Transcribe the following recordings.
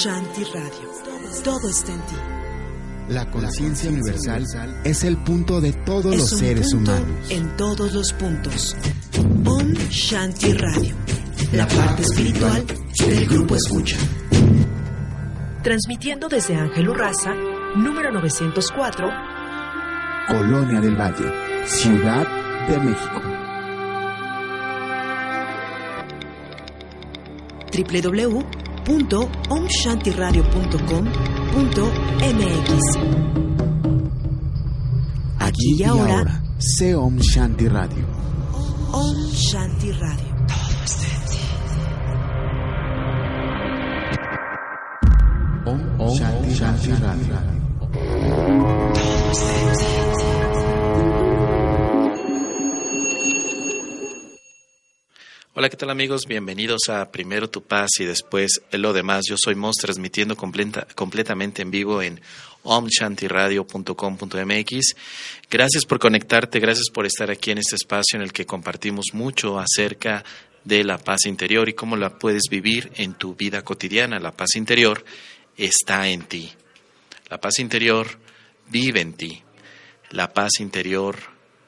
Shanti Radio. Todo está en ti. La conciencia universal es el punto de todos Es los un seres punto humanos. En todos los puntos. Om Shanti Radio. La parte espiritual del grupo Escucha. Transmitiendo desde Ángel Urraza, número 904, Colonia del Valle, Ciudad de México. www.omshantiradio.com.mx. Aquí y ahora, Seom Shanti Radio. Om Shanti Radio. Om, Shanti, Shanti Radio. ¿Qué tal amigos? Bienvenidos a Primero Tu Paz y después lo demás. Yo soy Mos, transmitiendo completa- completamente en vivo en omshantiradio.com.mx. Gracias por conectarte, gracias por estar aquí en este espacio en el que compartimos mucho acerca de la paz interior y cómo la puedes vivir en tu vida cotidiana. La paz interior está en ti. La paz interior vive en ti. La paz interior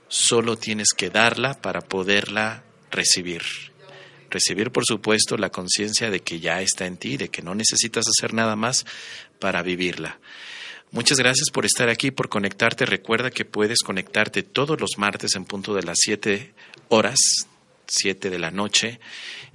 solo tienes que darla para poderla recibir. Recibir, por supuesto, la conciencia de que ya está en ti, de que no necesitas hacer nada más para vivirla. Muchas gracias por estar aquí, por conectarte. Recuerda que puedes conectarte todos los martes en punto de las 7 horas, 7 de la noche,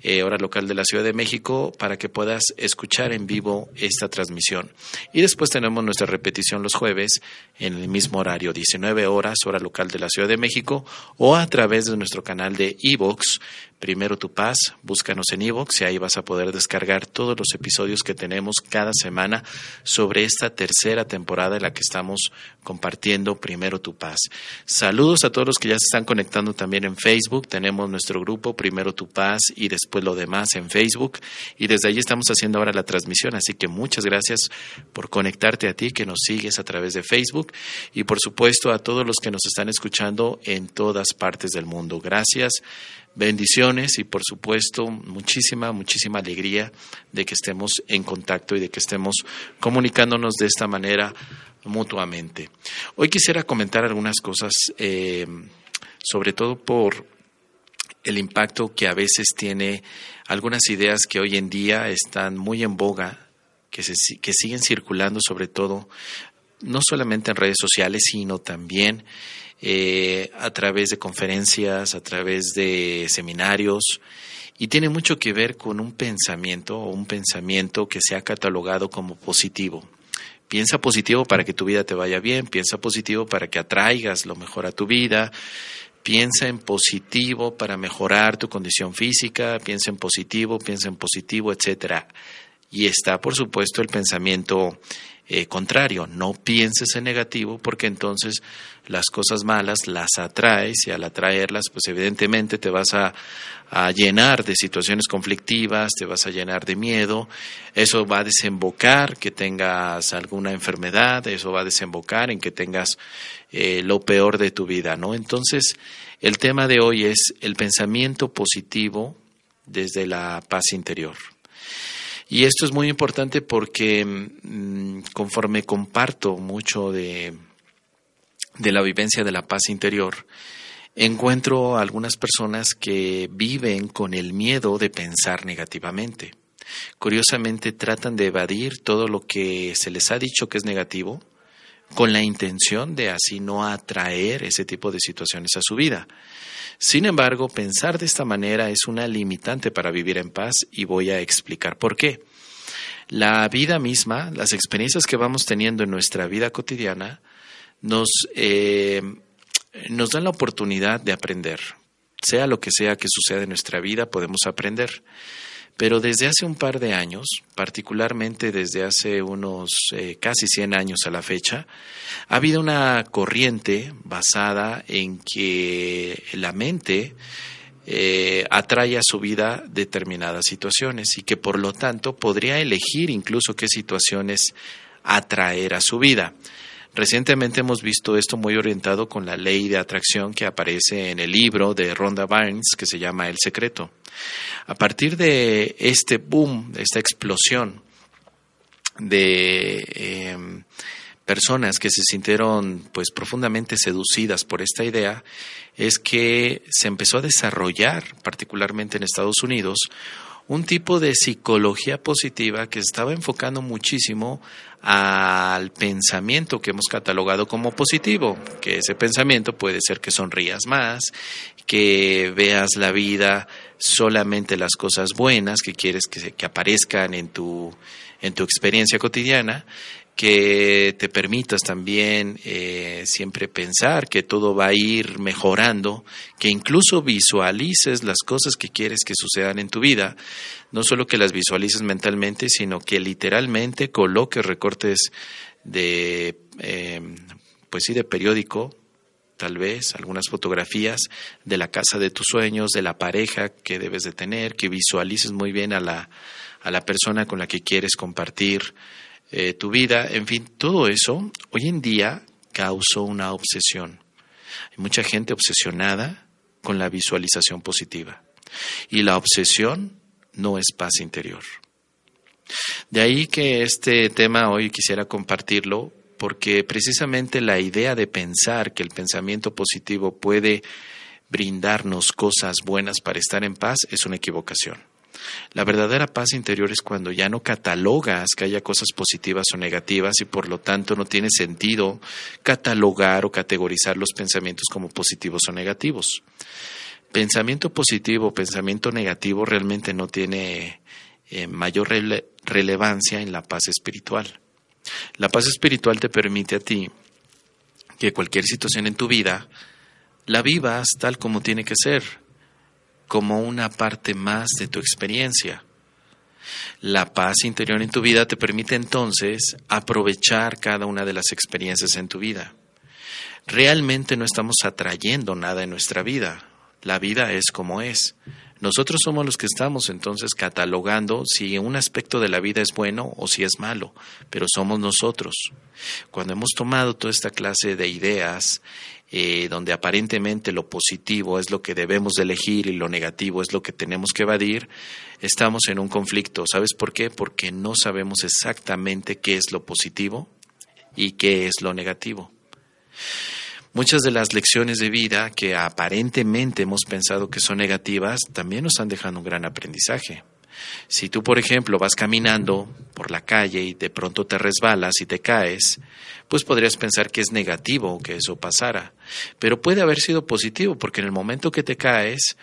eh, hora local de la Ciudad de México, para que puedas escuchar en vivo esta transmisión. Y después tenemos nuestra repetición los jueves en el mismo horario, 19 horas, hora local de la Ciudad de México, o a través de nuestro canal de iVoox, Primero Tu Paz, búscanos en iVoox y ahí vas a poder descargar todos los episodios que tenemos cada semana sobre esta tercera temporada en la que estamos compartiendo Primero Tu Paz. Saludos a todos los que ya se están conectando también en Facebook. Tenemos nuestro grupo Primero Tu Paz y después lo demás en Facebook. Y desde allí estamos haciendo ahora la transmisión. Así que muchas gracias por conectarte a ti que nos sigues a través de Facebook. Y por supuesto a todos los que nos están escuchando en todas partes del mundo. Gracias. Bendiciones y por supuesto muchísima, muchísima alegría de que estemos en contacto y de que estemos comunicándonos de esta manera mutuamente. Hoy quisiera comentar algunas cosas, eh, sobre todo por el impacto que a veces tiene algunas ideas que hoy en día están muy en boga, que, se, que siguen circulando sobre todo, no solamente en redes sociales, sino también eh, a través de conferencias, a través de seminarios, y tiene mucho que ver con un pensamiento o un pensamiento que se ha catalogado como positivo. Piensa positivo para que tu vida te vaya bien, piensa positivo para que atraigas lo mejor a tu vida, piensa en positivo para mejorar tu condición física, piensa en positivo, piensa en positivo, etcétera. Y está, por supuesto, el pensamiento eh, contrario, no pienses en negativo porque entonces las cosas malas las atraes y al atraerlas pues evidentemente te vas a, a, llenar de situaciones conflictivas, te vas a llenar de miedo, eso va a desembocar que tengas alguna enfermedad, eso va a desembocar en que tengas eh, lo peor de tu vida, ¿no? Entonces el tema de hoy es el pensamiento positivo desde la paz interior. Y esto es muy importante porque mmm, conforme comparto mucho de, de, la vivencia de la paz interior, encuentro algunas personas que viven con el miedo de pensar negativamente. Curiosamente tratan de evadir todo lo que se les ha dicho que es negativo con la intención de así no atraer ese tipo de situaciones a su vida. Sin embargo, pensar de esta manera es una limitante para vivir en paz y voy a explicar por qué. La vida misma, las experiencias que vamos teniendo en nuestra vida cotidiana, nos, eh, nos dan la oportunidad de aprender. Sea lo que sea que suceda en nuestra vida, podemos aprender. Pero desde hace un par de años, particularmente desde hace unos eh, casi 100 años a la fecha, ha habido una corriente basada en que la mente eh, atrae a su vida determinadas situaciones y que por lo tanto podría elegir incluso qué situaciones atraer a su vida. Recientemente hemos visto esto muy orientado con la ley de atracción que aparece en el libro de Rhonda Barnes que se llama El Secreto. A partir de este boom, de esta explosión de em, personas que se sintieron pues profundamente seducidas por esta idea es que se empezó a desarrollar, particularmente en Estados Unidos, un tipo de psicología positiva que estaba enfocando muchísimo al pensamiento que hemos catalogado como positivo, que ese pensamiento puede ser que sonrías más, que veas la vida solamente las cosas buenas que quieres que, que aparezcan en tu, en tu experiencia cotidiana que te permitas también eh, siempre pensar que todo va a ir mejorando, que incluso visualices las cosas que quieres que sucedan en tu vida, no solo que las visualices mentalmente, sino que literalmente coloques recortes de, eh, pues sí, de periódico, tal vez algunas fotografías de la casa de tus sueños, de la pareja que debes de tener, que visualices muy bien a la, a la persona con la que quieres compartir eh, tu vida, en fin, todo eso hoy en día causó una obsesión. Hay mucha gente obsesionada con la visualización positiva y la obsesión no es paz interior. De ahí que este tema hoy quisiera compartirlo porque precisamente la idea de pensar que el pensamiento positivo puede brindarnos cosas buenas para estar en paz es una equivocación. La verdadera paz interior es cuando ya no catalogas que haya cosas positivas o negativas y por lo tanto no tiene sentido catalogar o categorizar los pensamientos como positivos o negativos. Pensamiento positivo pensamiento negativo realmente no tiene eh, mayor relevancia en la paz espiritual. La paz espiritual te permite a ti que cualquier situación en tu vida la vivas tal como tiene que ser, como una parte más de tu experiencia. La paz interior en tu vida te permite entonces aprovechar cada una de las experiencias en tu vida. Realmente no estamos atrayendo nada en nuestra vida. La vida es como es. Nosotros somos los que estamos entonces catalogando si un aspecto de la vida es bueno o si es malo, pero somos nosotros. Cuando hemos tomado toda esta clase de ideas eh, donde aparentemente lo positivo es lo que debemos de elegir y lo negativo es lo que tenemos que evadir, estamos en un conflicto. ¿Sabes por qué? Porque no sabemos exactamente qué es lo positivo y qué es lo negativo. Muchas de las lecciones de vida que aparentemente hemos pensado que son negativas también nos han dejado un gran aprendizaje. Si tú, por ejemplo, vas caminando por la calle y de pronto te resbalas y te caes, pues podrías pensar que es negativo que eso pasara. Pero puede haber sido positivo, porque en el momento que te caes,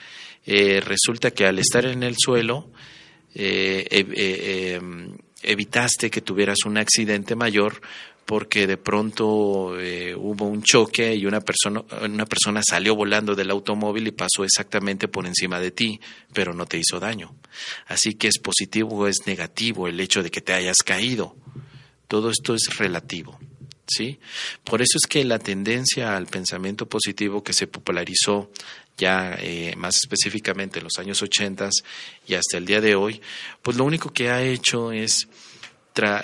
eh, resulta que al estar en el suelo, eh, eh, em, evitaste que tuvieras un accidente mayor porque de pronto eh, hubo un choque y una persona, una persona salió volando del automóvil y pasó exactamente por encima de ti, pero no te hizo daño. Así que es positivo o es negativo el hecho de que te hayas caído. Todo esto es relativo. ¿sí? Por eso es que la tendencia al pensamiento positivo que se popularizó ya eh, más específicamente en los años 80 y hasta el día de hoy, pues lo único que ha hecho es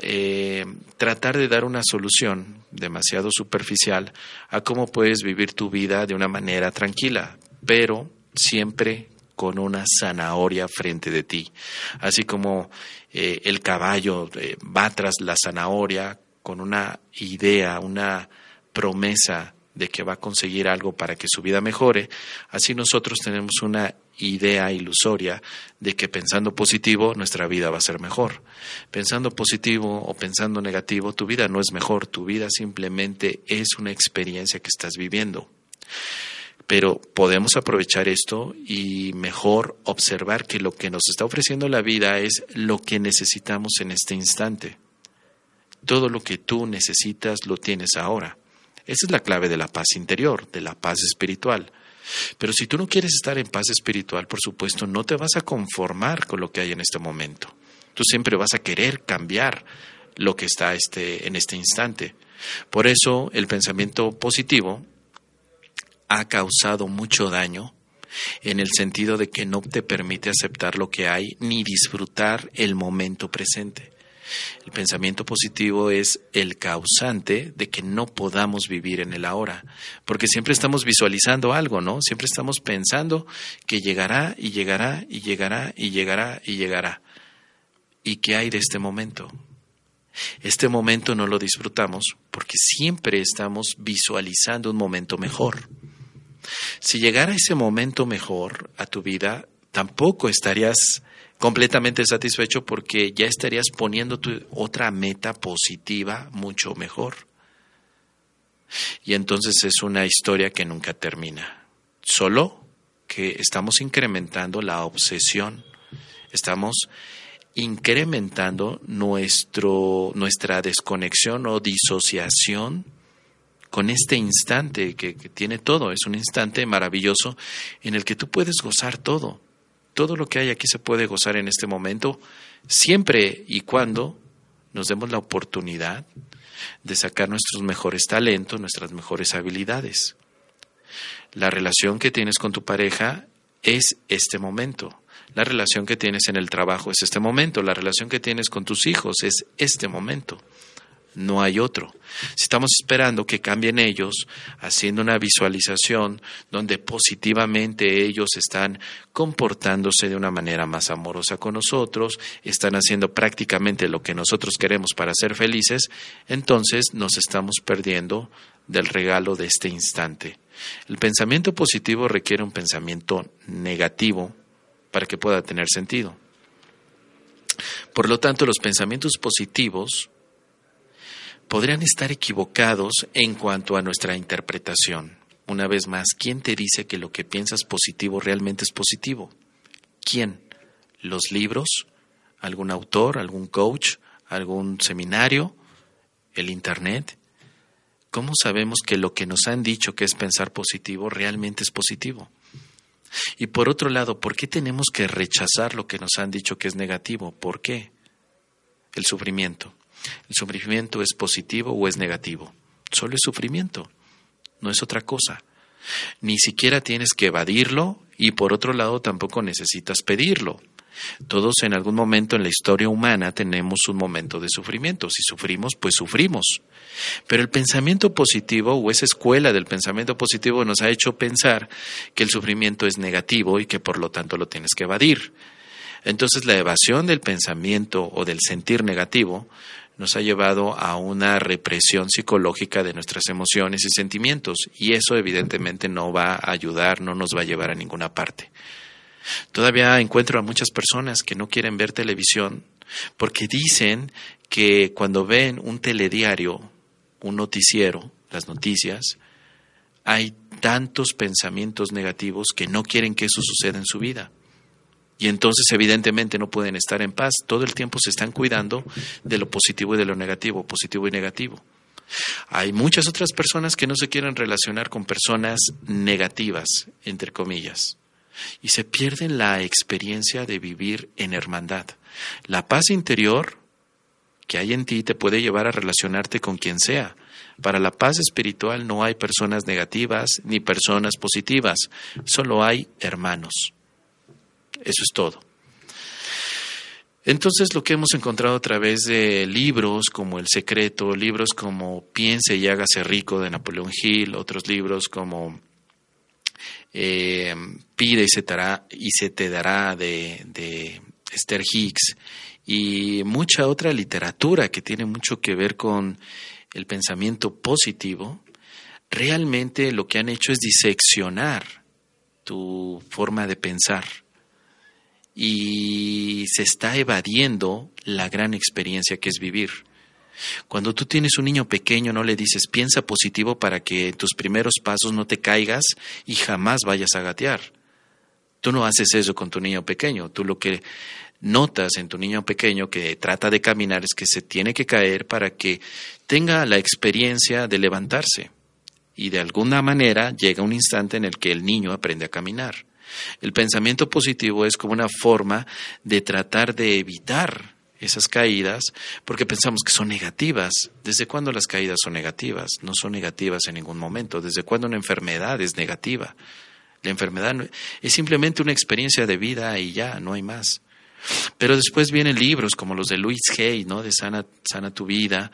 eh, tratar de dar una solución demasiado superficial a cómo puedes vivir tu vida de una manera tranquila, pero siempre con una zanahoria frente de ti. Así como eh, el caballo eh, va tras la zanahoria con una idea, una promesa de que va a conseguir algo para que su vida mejore, así nosotros tenemos una idea ilusoria de que pensando positivo nuestra vida va a ser mejor. Pensando positivo o pensando negativo, tu vida no es mejor, tu vida simplemente es una experiencia que estás viviendo. Pero podemos aprovechar esto y mejor observar que lo que nos está ofreciendo la vida es lo que necesitamos en este instante. Todo lo que tú necesitas lo tienes ahora. Esa es la clave de la paz interior, de la paz espiritual. Pero si tú no quieres estar en paz espiritual, por supuesto, no te vas a conformar con lo que hay en este momento. Tú siempre vas a querer cambiar lo que está este, en este instante. Por eso el pensamiento positivo ha causado mucho daño en el sentido de que no te permite aceptar lo que hay ni disfrutar el momento presente. El pensamiento positivo es el causante de que no podamos vivir en el ahora, porque siempre estamos visualizando algo, ¿no? Siempre estamos pensando que llegará y llegará y llegará y llegará y llegará. ¿Y qué hay de este momento? Este momento no lo disfrutamos porque siempre estamos visualizando un momento mejor. Si llegara ese momento mejor a tu vida, tampoco estarías completamente satisfecho porque ya estarías poniendo tu otra meta positiva mucho mejor. Y entonces es una historia que nunca termina. Solo que estamos incrementando la obsesión, estamos incrementando nuestro, nuestra desconexión o disociación con este instante que, que, tiene todo. Es un instante maravilloso en el que tú puedes gozar todo. Todo lo que hay aquí se puede gozar en este momento, siempre y cuando nos demos la oportunidad de sacar nuestros mejores talentos, nuestras mejores habilidades. La relación que tienes con tu pareja es este momento. La relación que tienes en el trabajo es este momento. La relación que tienes con tus hijos es este momento. No hay otro. Si estamos esperando que cambien ellos, haciendo una visualización donde positivamente ellos están comportándose de una manera más amorosa con nosotros, están haciendo prácticamente lo que nosotros queremos para ser felices, entonces nos estamos perdiendo del regalo de este instante. El pensamiento positivo requiere un pensamiento negativo para que pueda tener sentido. Por lo tanto, los pensamientos positivos podrían estar equivocados en cuanto a nuestra interpretación. Una vez más, ¿quién te dice que lo que piensas positivo realmente es positivo? ¿Quién? ¿Los libros? ¿Algún autor? ¿Algún coach? ¿Algún seminario? ¿El Internet? ¿Cómo sabemos que lo que nos han dicho que es pensar positivo realmente es positivo? Y por otro lado, ¿por qué tenemos que rechazar lo que nos han dicho que es negativo? ¿Por qué? El sufrimiento. ¿El sufrimiento es positivo o es negativo? Solo es sufrimiento, no es otra cosa. Ni siquiera tienes que evadirlo y por otro lado tampoco necesitas pedirlo. Todos en algún momento en la historia humana tenemos un momento de sufrimiento. Si sufrimos, pues sufrimos. Pero el pensamiento positivo o esa escuela del pensamiento positivo nos ha hecho pensar que el sufrimiento es negativo y que por lo tanto lo tienes que evadir. Entonces la evasión del pensamiento o del sentir negativo nos ha llevado a una represión psicológica de nuestras emociones y sentimientos y eso evidentemente no va a ayudar, no nos va a llevar a ninguna parte. Todavía encuentro a muchas personas que no quieren ver televisión porque dicen que cuando ven un telediario, un noticiero, las noticias, hay tantos pensamientos negativos que no quieren que eso suceda en su vida. Y entonces evidentemente no pueden estar en paz. Todo el tiempo se están cuidando de lo positivo y de lo negativo, positivo y negativo. Hay muchas otras personas que no se quieren relacionar con personas negativas, entre comillas y se pierde la experiencia de vivir en hermandad. La paz interior que hay en ti te puede llevar a relacionarte con quien sea. Para la paz espiritual no hay personas negativas ni personas positivas, solo hay hermanos. Eso es todo. Entonces lo que hemos encontrado a través de libros como El Secreto, libros como Piense y hágase rico de Napoleón Hill, otros libros como eh, Pide y se, y se te dará de, de Esther Hicks y mucha otra literatura que tiene mucho que ver con el pensamiento positivo, realmente lo que han hecho es diseccionar tu forma de pensar y se está evadiendo la gran experiencia que es vivir. Cuando tú tienes un niño pequeño, no le dices piensa positivo para que tus primeros pasos no te caigas y jamás vayas a gatear. Tú no haces eso con tu niño pequeño. Tú lo que notas en tu niño pequeño que trata de caminar es que se tiene que caer para que tenga la experiencia de levantarse. Y de alguna manera llega un instante en el que el niño aprende a caminar. El pensamiento positivo es como una forma de tratar de evitar esas caídas porque pensamos que son negativas. ¿Desde cuándo las caídas son negativas? No son negativas en ningún momento. ¿Desde cuándo una enfermedad es negativa? La enfermedad es simplemente una experiencia de vida y ya, no hay más. Pero después vienen libros como los de Louis Hay, ¿no? De Sana tu vida.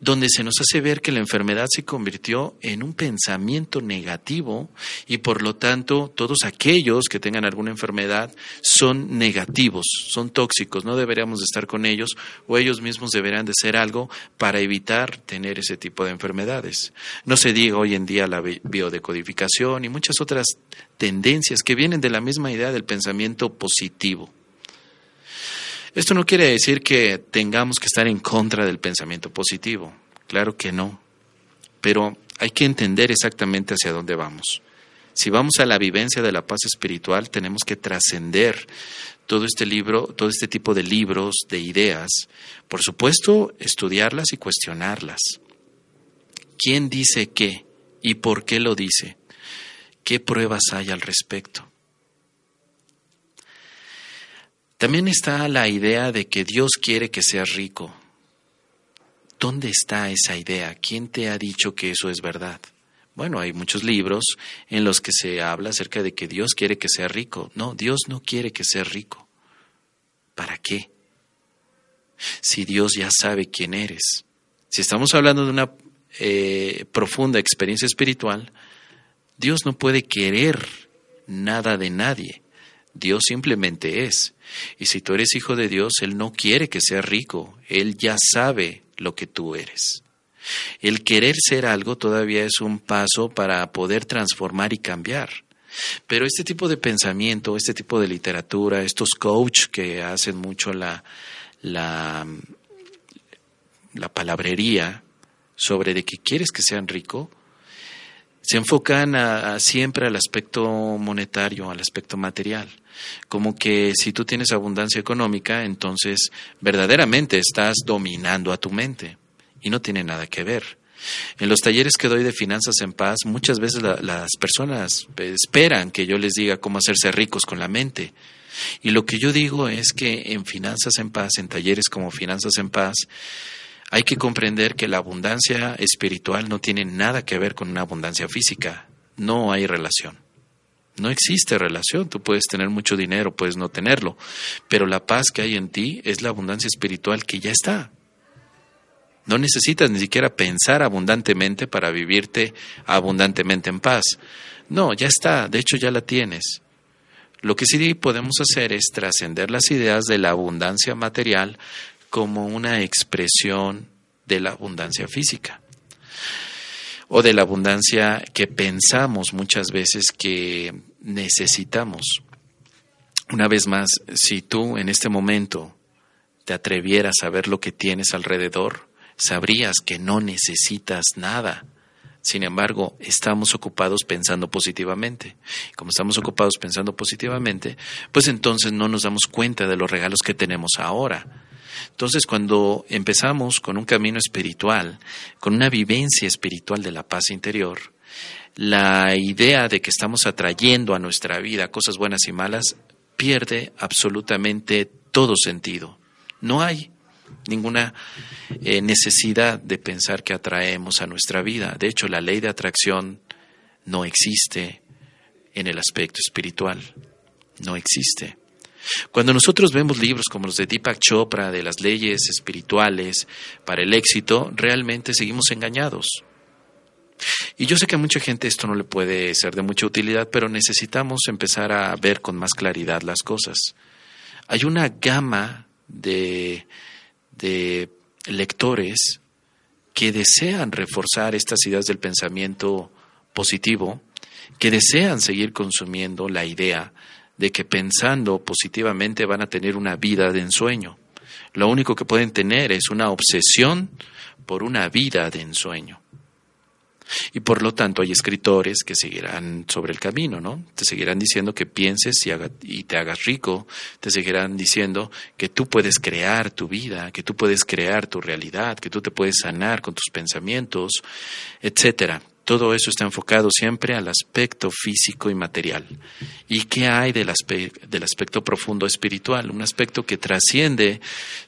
Donde se nos hace ver que la enfermedad se convirtió en un pensamiento negativo y por lo tanto todos aquellos que tengan alguna enfermedad son negativos, son tóxicos, no deberíamos de estar con ellos o ellos mismos deberían de hacer algo para evitar tener ese tipo de enfermedades. No se diga hoy en día la biodecodificación y muchas otras tendencias que vienen de la misma idea del pensamiento positivo. Esto no quiere decir que tengamos que estar en contra del pensamiento positivo, claro que no, pero hay que entender exactamente hacia dónde vamos. Si vamos a la vivencia de la paz espiritual, tenemos que trascender todo este libro, todo este tipo de libros, de ideas, por supuesto, estudiarlas y cuestionarlas. ¿Quién dice qué y por qué lo dice? ¿Qué pruebas hay al respecto? También está la idea de que Dios quiere que seas rico. ¿Dónde está esa idea? ¿Quién te ha dicho que eso es verdad? Bueno, hay muchos libros en los que se habla acerca de que Dios quiere que sea rico. No, Dios no quiere que seas rico. ¿Para qué? Si Dios ya sabe quién eres. Si estamos hablando de una eh, profunda experiencia espiritual, Dios no puede querer nada de nadie. Dios simplemente es. Y si tú eres hijo de Dios, Él no quiere que seas rico, Él ya sabe lo que tú eres. El querer ser algo todavía es un paso para poder transformar y cambiar. Pero este tipo de pensamiento, este tipo de literatura, estos coach que hacen mucho la, la, la palabrería sobre de que quieres que sean rico, se enfocan siempre al aspecto monetario, al aspecto material. Como que si tú tienes abundancia económica, entonces verdaderamente estás dominando a tu mente. Y no tiene nada que ver. En los talleres que doy de finanzas en paz, muchas veces las personas esperan que yo les diga cómo hacerse ricos con la mente. Y lo que yo digo es que en finanzas en paz, en talleres como finanzas en paz, hay que comprender que la abundancia espiritual no tiene nada que ver con una abundancia física. No hay relación. No existe relación. Tú puedes tener mucho dinero, puedes no tenerlo, pero la paz que hay en ti es la abundancia espiritual que ya está. No necesitas ni siquiera pensar abundantemente para vivirte abundantemente en paz. No, ya está, de hecho ya la tienes. Lo que sí podemos hacer es trascender las ideas de la abundancia material como una expresión de la abundancia física o de la abundancia que pensamos muchas veces que necesitamos. Una vez más, si tú en este momento te atrevieras a ver lo que tienes alrededor, sabrías que no necesitas nada. Sin embargo, estamos ocupados pensando positivamente. Como estamos ocupados pensando positivamente, pues entonces no nos damos cuenta de los regalos que tenemos ahora entonces, cuando empezamos con un camino espiritual, con una vivencia espiritual de la paz interior, la idea de que estamos atrayendo a nuestra vida cosas buenas y malas pierde absolutamente todo sentido. No hay ninguna eh, necesidad de pensar que atraemos a nuestra vida. De hecho, la ley de atracción no existe en el aspecto espiritual. No existe. Cuando nosotros vemos libros como los de Deepak Chopra, de las leyes espirituales para el éxito, realmente seguimos engañados. Y yo sé que a mucha gente esto no le puede ser de mucha utilidad, pero necesitamos empezar a ver con más claridad las cosas. Hay una gama de, de lectores que desean reforzar estas ideas del pensamiento positivo, que desean seguir consumiendo la idea de que pensando positivamente van a tener una vida de ensueño. Lo único que pueden tener es una obsesión por una vida de ensueño. Y por lo tanto hay escritores que seguirán sobre el camino, ¿no? Te seguirán diciendo que pienses y, te hagas rico, te seguirán diciendo que tú puedes crear tu vida, que tú puedes crear tu realidad, que tú te puedes sanar con tus pensamientos, etcétera. Todo eso está enfocado siempre al aspecto físico y material. ¿Y qué hay del, aspecto profundo espiritual? Un aspecto que trasciende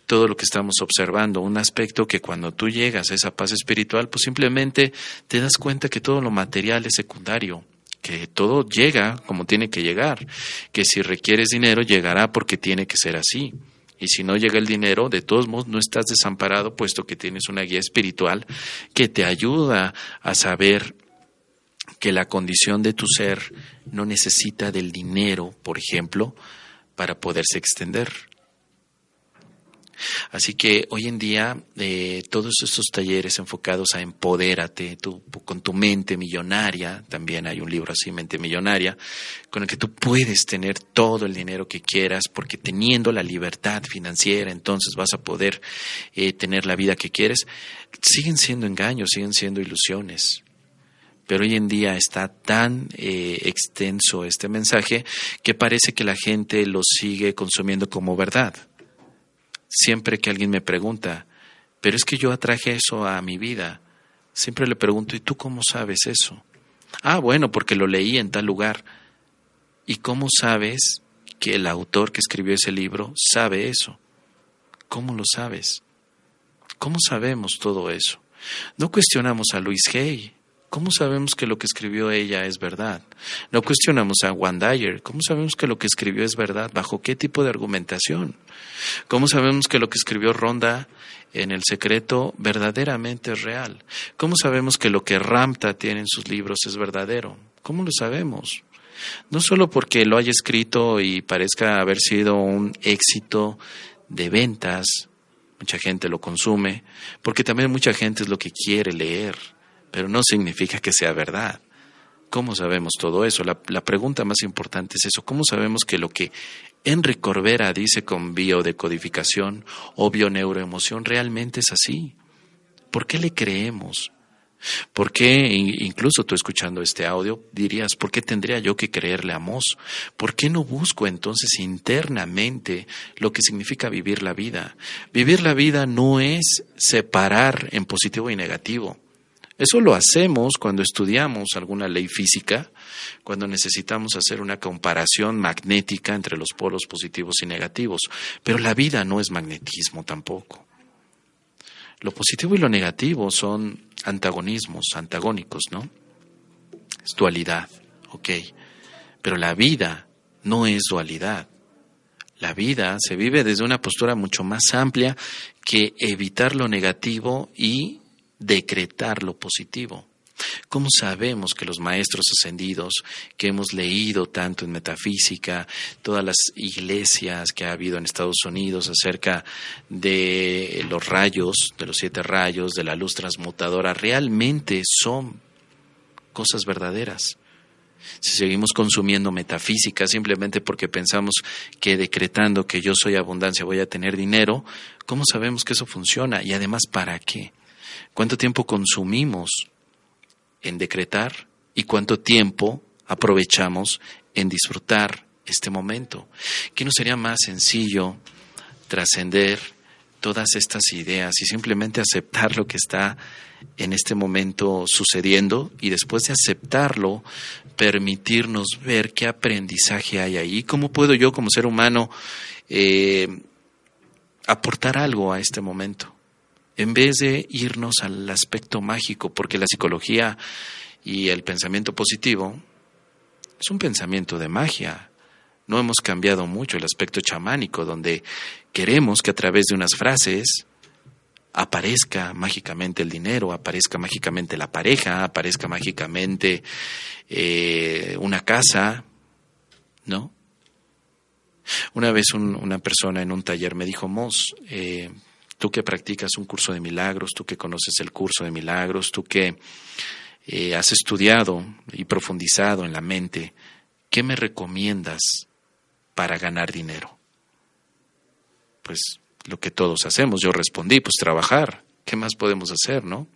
todo lo que estamos observando, un aspecto que cuando tú llegas a esa paz espiritual, pues simplemente te das cuenta que todo lo material es secundario, que todo llega como tiene que llegar, que si requieres dinero llegará porque tiene que ser así. Y si no llega el dinero, de todos modos no estás desamparado, puesto que tienes una guía espiritual que te ayuda a saber que la condición de tu ser no necesita del dinero, por ejemplo, para poderse extender. Así que hoy en día eh, todos estos talleres enfocados a empodérate con tu mente millonaria, también hay un libro así, Mente Millonaria, con el que tú puedes tener todo el dinero que quieras, porque teniendo la libertad financiera, entonces vas a poder eh, tener la vida que quieres, siguen siendo engaños, siguen siendo ilusiones. Pero hoy en día está tan eh, extenso este mensaje que parece que la gente lo sigue consumiendo como verdad siempre que alguien me pregunta, pero es que yo atraje eso a mi vida, siempre le pregunto, ¿y tú cómo sabes eso? Ah, bueno, porque lo leí en tal lugar. ¿Y cómo sabes que el autor que escribió ese libro sabe eso? ¿Cómo lo sabes? ¿Cómo sabemos todo eso? No cuestionamos a Luis Hay, ¿Cómo sabemos que lo que escribió ella es verdad? No cuestionamos a Juan Dyer. ¿Cómo sabemos que lo que escribió es verdad? ¿Bajo qué tipo de argumentación? ¿Cómo sabemos que lo que escribió Ronda en El Secreto verdaderamente es real? ¿Cómo sabemos que lo que Ramta tiene en sus libros es verdadero? ¿Cómo lo sabemos? No solo porque lo haya escrito y parezca haber sido un éxito de ventas, mucha gente lo consume, porque también mucha gente es lo que quiere leer pero no significa que sea verdad. ¿Cómo sabemos todo eso? La, pregunta más importante es eso. ¿Cómo sabemos que lo que Henry Corbera dice con biodecodificación o bioneuroemoción realmente es así? ¿Por qué le creemos? ¿Por qué, incluso tú escuchando este audio, dirías, ¿por qué tendría yo que creerle a Moss? ¿Por qué no busco entonces internamente lo que significa vivir la vida? Vivir la vida no es separar en positivo y negativo. Eso lo hacemos cuando estudiamos alguna ley física, cuando necesitamos hacer una comparación magnética entre los polos positivos y negativos. Pero la vida no es magnetismo tampoco. Lo positivo y lo negativo son antagonismos, antagónicos, ¿no? Es dualidad, ok. Pero la vida no es dualidad. La vida se vive desde una postura mucho más amplia que evitar lo negativo y decretar lo positivo. ¿Cómo sabemos que los maestros ascendidos que hemos leído tanto en metafísica, todas las iglesias que ha habido en Estados Unidos acerca de los rayos, de los siete rayos, de la luz transmutadora, realmente son cosas verdaderas? Si seguimos consumiendo metafísica simplemente porque pensamos que decretando que yo soy abundancia voy a tener dinero, ¿cómo sabemos que eso funciona? Y además, ¿para qué? ¿Cuánto tiempo consumimos en decretar y cuánto tiempo aprovechamos en disfrutar este momento? ¿Qué no sería más sencillo trascender todas estas ideas y simplemente aceptar lo que está en este momento sucediendo y después de aceptarlo, permitirnos ver qué aprendizaje hay ahí, cómo puedo yo como ser humano eh, aportar algo a este momento en vez de irnos al aspecto mágico, porque la psicología y el pensamiento positivo es un pensamiento de magia. No hemos cambiado mucho el aspecto chamánico, donde queremos que a través de unas frases aparezca mágicamente el dinero, aparezca mágicamente la pareja, aparezca mágicamente eh, una casa, ¿no? Una vez una persona en un taller me dijo, Mos, eh, tú que practicas un curso de milagros, tú que conoces el curso de milagros, tú que eh, has estudiado y profundizado en la mente, ¿qué me recomiendas para ganar dinero? Pues lo que todos hacemos. Yo respondí, pues trabajar. ¿Qué más podemos hacer, no?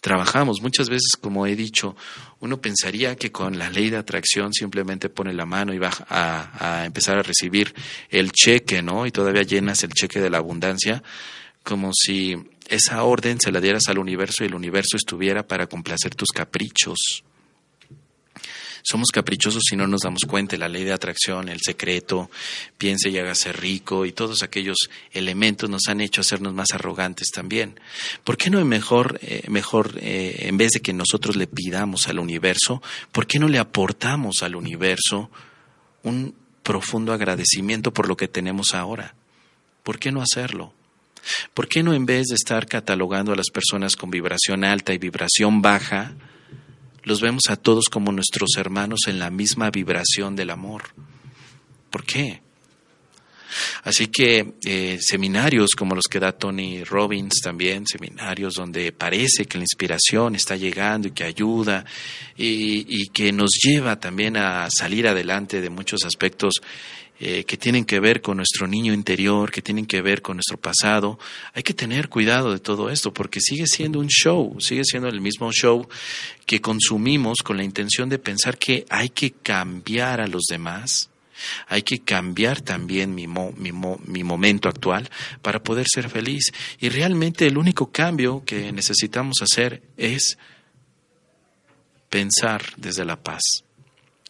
Trabajamos. Muchas veces, como he dicho, uno pensaría que con la ley de atracción simplemente pone la mano y va a, empezar a recibir el cheque, ¿no? Y todavía llenas el cheque de la abundancia como si esa orden se la dieras al universo y el universo estuviera para complacer tus caprichos. Somos caprichosos si no nos damos cuenta, la ley de atracción, el secreto, piense y hágase rico y todos aquellos elementos nos han hecho hacernos más arrogantes también. ¿Por qué no mejor, eh, mejor eh, en vez de que nosotros le pidamos al universo, por qué no le aportamos al universo un profundo agradecimiento por lo que tenemos ahora? ¿Por qué no hacerlo? ¿Por qué no en vez de estar catalogando a las personas con vibración alta y vibración baja, los vemos a todos como nuestros hermanos en la misma vibración del amor? ¿Por qué? Así que eh, seminarios como los que da Tony Robbins también, seminarios donde parece que la inspiración está llegando y que ayuda y, que nos lleva también a salir adelante de muchos aspectos eh, que tienen que ver con nuestro niño interior, que tienen que ver con nuestro pasado. Hay que tener cuidado de todo esto porque sigue siendo un show, sigue siendo el mismo show que consumimos con la intención de pensar que hay que cambiar a los demás hay que cambiar también mi, mi, momento actual para poder ser feliz. Y realmente el único cambio que necesitamos hacer es pensar desde la paz.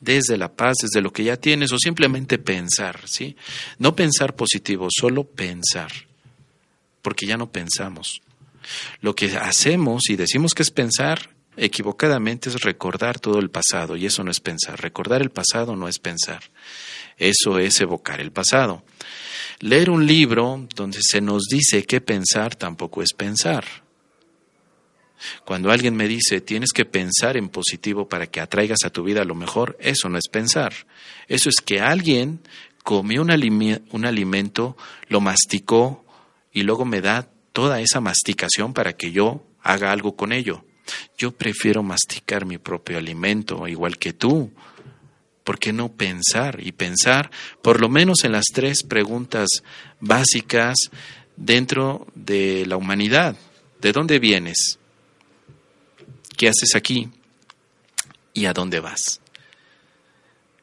Desde la paz, desde lo que ya tienes, o simplemente pensar, ¿sí? No pensar positivo, solo pensar. Porque ya no pensamos. Lo que hacemos y decimos que es pensar, equivocadamente es recordar todo el pasado, y eso no es pensar. Recordar el pasado no es pensar. Eso es evocar el pasado. Leer un libro donde se nos dice qué pensar tampoco es pensar. Cuando alguien me dice tienes que pensar en positivo para que atraigas a tu vida lo mejor, eso no es pensar. Eso es que alguien comió un, alimento, lo masticó y luego me da toda esa masticación para que yo haga algo con ello. Yo prefiero masticar mi propio alimento, igual que tú. ¿por qué no pensar? Y pensar por lo menos en las tres preguntas básicas dentro de la humanidad. ¿De dónde vienes? ¿Qué haces aquí? ¿Y a dónde vas?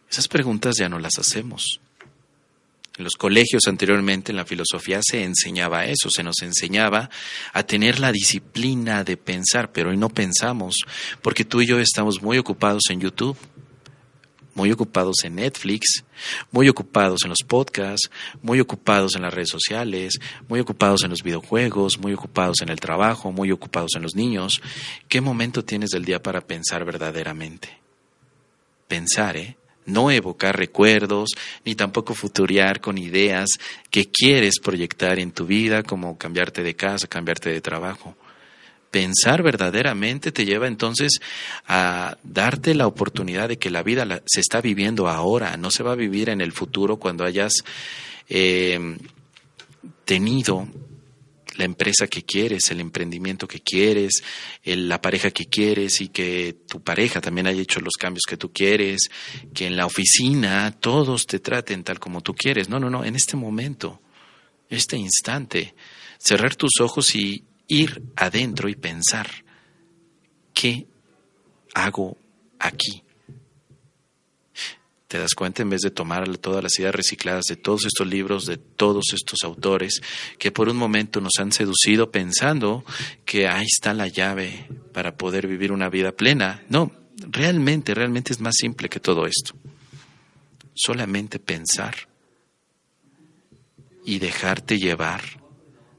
Esas preguntas ya no las hacemos. En los colegios anteriormente en la filosofía se enseñaba eso, se nos enseñaba a tener la disciplina de pensar, pero hoy no pensamos porque tú y yo estamos muy ocupados en YouTube, muy ocupados en Netflix, muy ocupados en los podcasts, muy ocupados en las redes sociales, muy ocupados en los videojuegos, muy ocupados en el trabajo, muy ocupados en los niños. ¿Qué momento tienes del día para pensar verdaderamente? Pensar, ¿eh? No evocar recuerdos, ni tampoco futurear con ideas que quieres proyectar en tu vida, como cambiarte de casa, cambiarte de trabajo pensar verdaderamente te lleva entonces a darte la oportunidad de que la vida se está viviendo ahora, no se va a vivir en el futuro cuando hayas eh, tenido la empresa que quieres, el emprendimiento que quieres, la pareja que quieres y que tu pareja también haya hecho los cambios que tú quieres, que en la oficina todos te traten tal como tú quieres. No, no, no, en este momento, este instante, cerrar tus ojos y ir adentro y pensar, ¿qué hago aquí? Te das cuenta en vez de tomar todas las ideas recicladas de todos estos libros, de todos estos autores, que por un momento nos han seducido pensando que ahí está la llave para poder vivir una vida plena. No, realmente, realmente es más simple que todo esto. Solamente pensar y dejarte llevar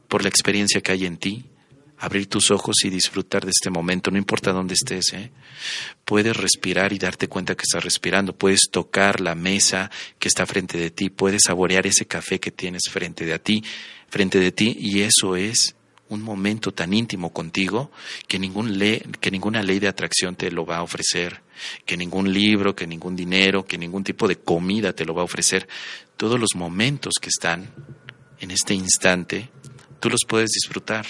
por la experiencia que hay en ti, abrir tus ojos y disfrutar de este momento, no importa dónde estés. ¿eh? Puedes respirar y darte cuenta que estás respirando, puedes tocar la mesa que está frente de ti, puedes saborear ese café que tienes frente de ti, frente de ti, y eso es un momento tan íntimo contigo que, ningún que ninguna ley de atracción te lo va a ofrecer, que ningún libro, que ningún dinero, que ningún tipo de comida te lo va a ofrecer. Todos los momentos que están en este instante, tú los puedes disfrutar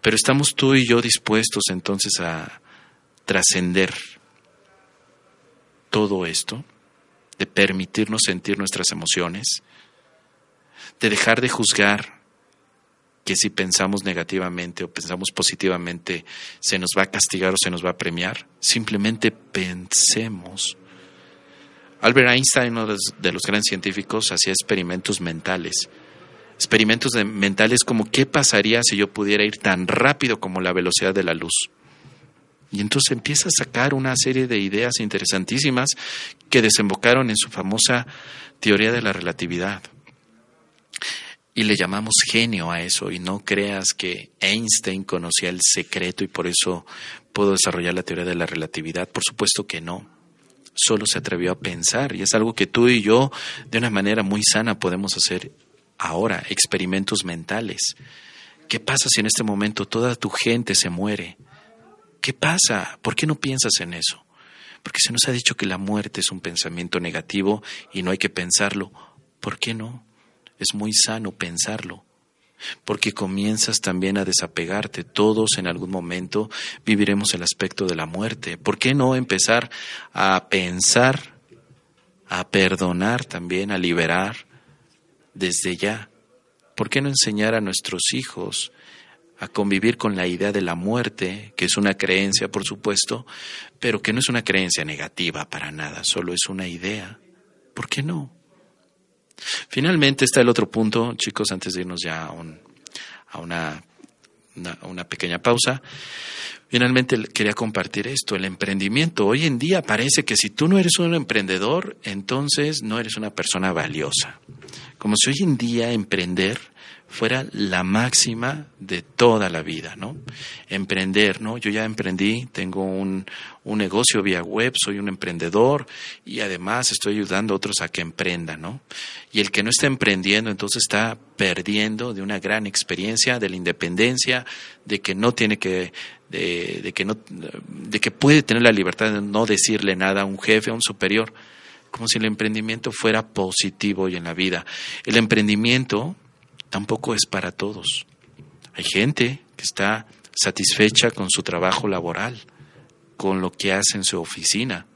pero estamos tú y yo dispuestos entonces a trascender todo esto, de permitirnos sentir nuestras emociones, de dejar de juzgar que si pensamos negativamente o pensamos positivamente se nos va a castigar o se nos va a premiar. Simplemente pensemos. Albert Einstein, uno de los grandes científicos, hacía experimentos mentales experimentos mentales como qué pasaría si yo pudiera ir tan rápido como la velocidad de la luz. Y entonces empieza a sacar una serie de ideas interesantísimas que desembocaron en su famosa teoría de la relatividad. Y le llamamos genio a eso, y no creas que Einstein conocía el secreto y por eso pudo desarrollar la teoría de la relatividad. Por supuesto que no. Solo se atrevió a pensar, y es algo que tú y yo, de una manera muy sana, podemos hacer ahora, experimentos mentales. ¿Qué pasa si en este momento toda tu gente se muere? ¿Qué pasa? ¿Por qué no piensas en eso? Porque se nos ha dicho que la muerte es un pensamiento negativo y no hay que pensarlo. ¿Por qué no? Es muy sano pensarlo. Porque comienzas también a desapegarte. Todos en algún momento viviremos el aspecto de la muerte. ¿Por qué no empezar a pensar, a perdonar también, a liberar desde ya? ¿Por qué no enseñar a nuestros hijos a convivir con la idea de la muerte, que es una creencia, por supuesto, pero que no es una creencia negativa para nada, solo es una idea. ¿Por qué no? Finalmente está el otro punto, chicos, antes de irnos ya a, una, una, pequeña pausa. Finalmente quería compartir esto, el emprendimiento. Hoy en día parece que si tú no eres un emprendedor, entonces no eres una persona valiosa. Como si hoy en día emprender fuera la máxima de toda la vida, ¿no? Emprender, ¿no? Yo ya emprendí, tengo un, un, negocio vía web, soy un emprendedor y además estoy ayudando a otros a que emprendan, ¿no? Y el que no está emprendiendo, entonces está perdiendo de una gran experiencia, de la independencia, de que no tiene que, de, que no, de que puede tener la libertad de no decirle nada a un jefe, a un superior, como si el emprendimiento fuera positivo hoy en la vida. El emprendimiento tampoco es para todos. Hay gente que está satisfecha con su trabajo laboral, con lo que hace en su oficina.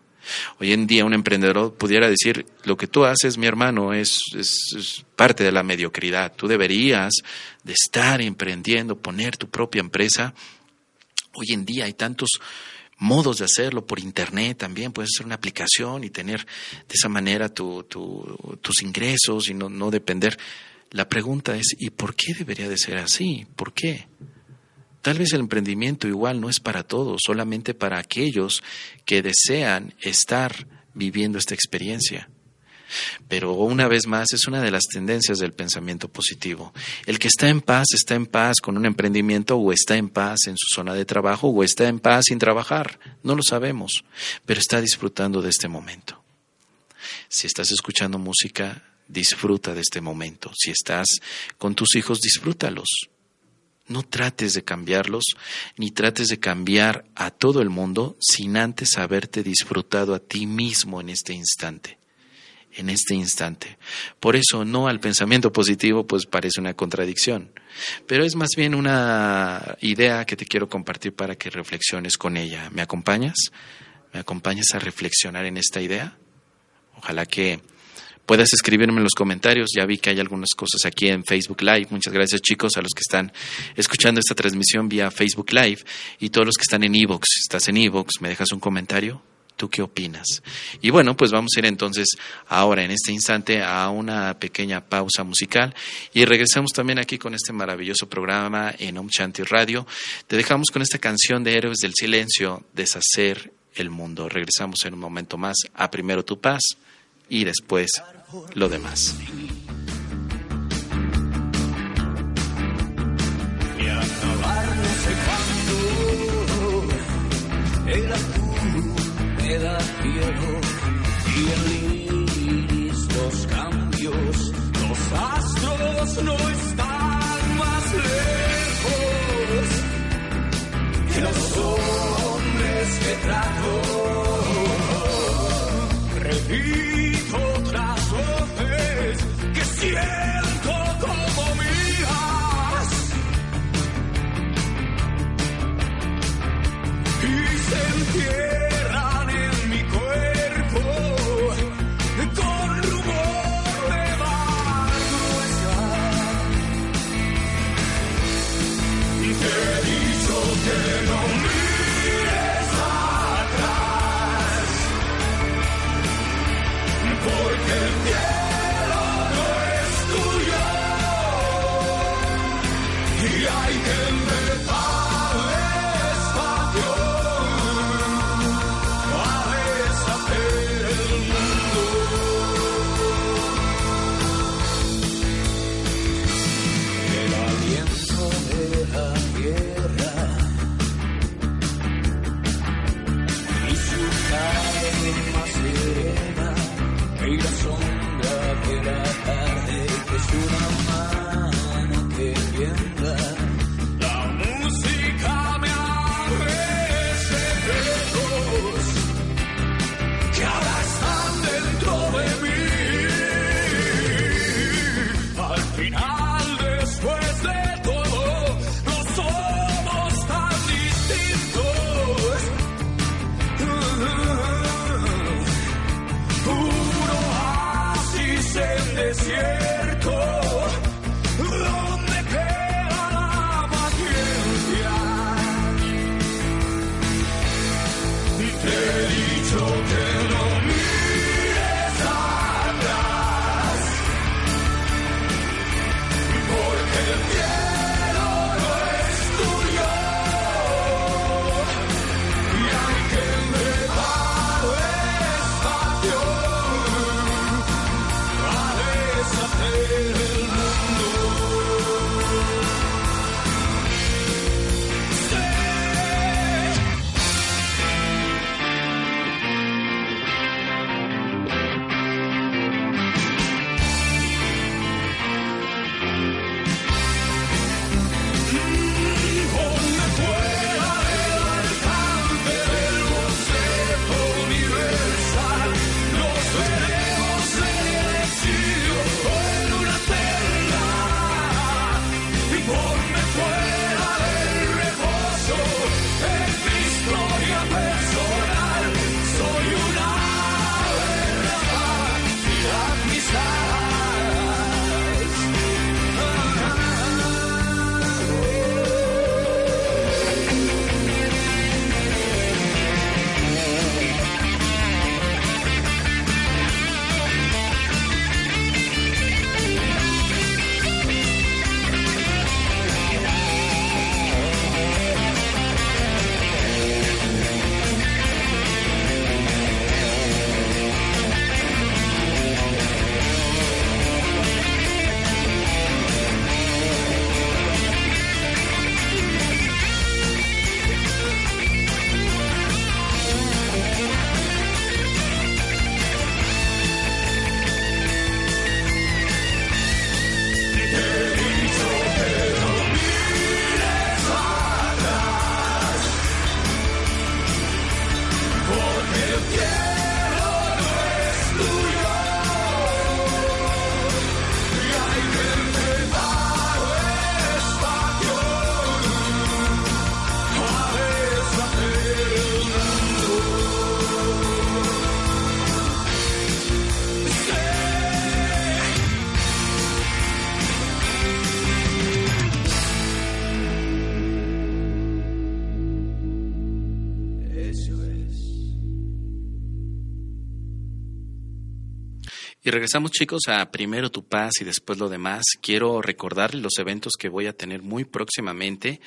Hoy en día un emprendedor pudiera decir, lo que tú haces, mi hermano, es, es, parte de la mediocridad. Tú deberías de estar emprendiendo, poner tu propia empresa. Hoy en día hay tantos modos de hacerlo por internet también, puedes hacer una aplicación y tener de esa manera tu, tus ingresos y no, no depender la pregunta es, ¿y por qué debería de ser así? ¿Por qué? Tal vez el emprendimiento igual no es para todos, solamente para aquellos que desean estar viviendo esta experiencia. Pero una vez más es una de las tendencias del pensamiento positivo. El que está en paz está en paz con un emprendimiento o está en paz en su zona de trabajo o está en paz sin trabajar. No lo sabemos, pero está disfrutando de este momento. Si estás escuchando música, disfruta de este momento. Si estás con tus hijos, disfrútalos. No trates de cambiarlos, ni trates de cambiar a todo el mundo sin antes haberte disfrutado a ti mismo en este instante. En este instante. Por eso no al pensamiento positivo, pues parece una contradicción. Pero es más bien una idea que te quiero compartir para que reflexiones con ella. ¿Me acompañas? ¿Me acompañas a reflexionar en esta idea? Ojalá que puedas escribirme en los comentarios. Ya vi que hay algunas cosas aquí en Facebook Live. Muchas gracias chicos a los que están escuchando esta transmisión vía Facebook Live y todos los que están en Evox. Estás en Evox, me dejas un comentario. ¿Tú qué opinas? Y bueno, pues vamos a ir entonces ahora en este instante a una pequeña pausa musical y regresamos también aquí con este maravilloso programa en Om Shanti Radio. Te dejamos con esta canción de Héroes del Silencio, Deshacer el Mundo. Regresamos en un momento más a Primero Tu Paz y después lo demás. Regresamos chicos a primero tu paz y después lo demás. Quiero recordarles los eventos que voy a tener muy próximamente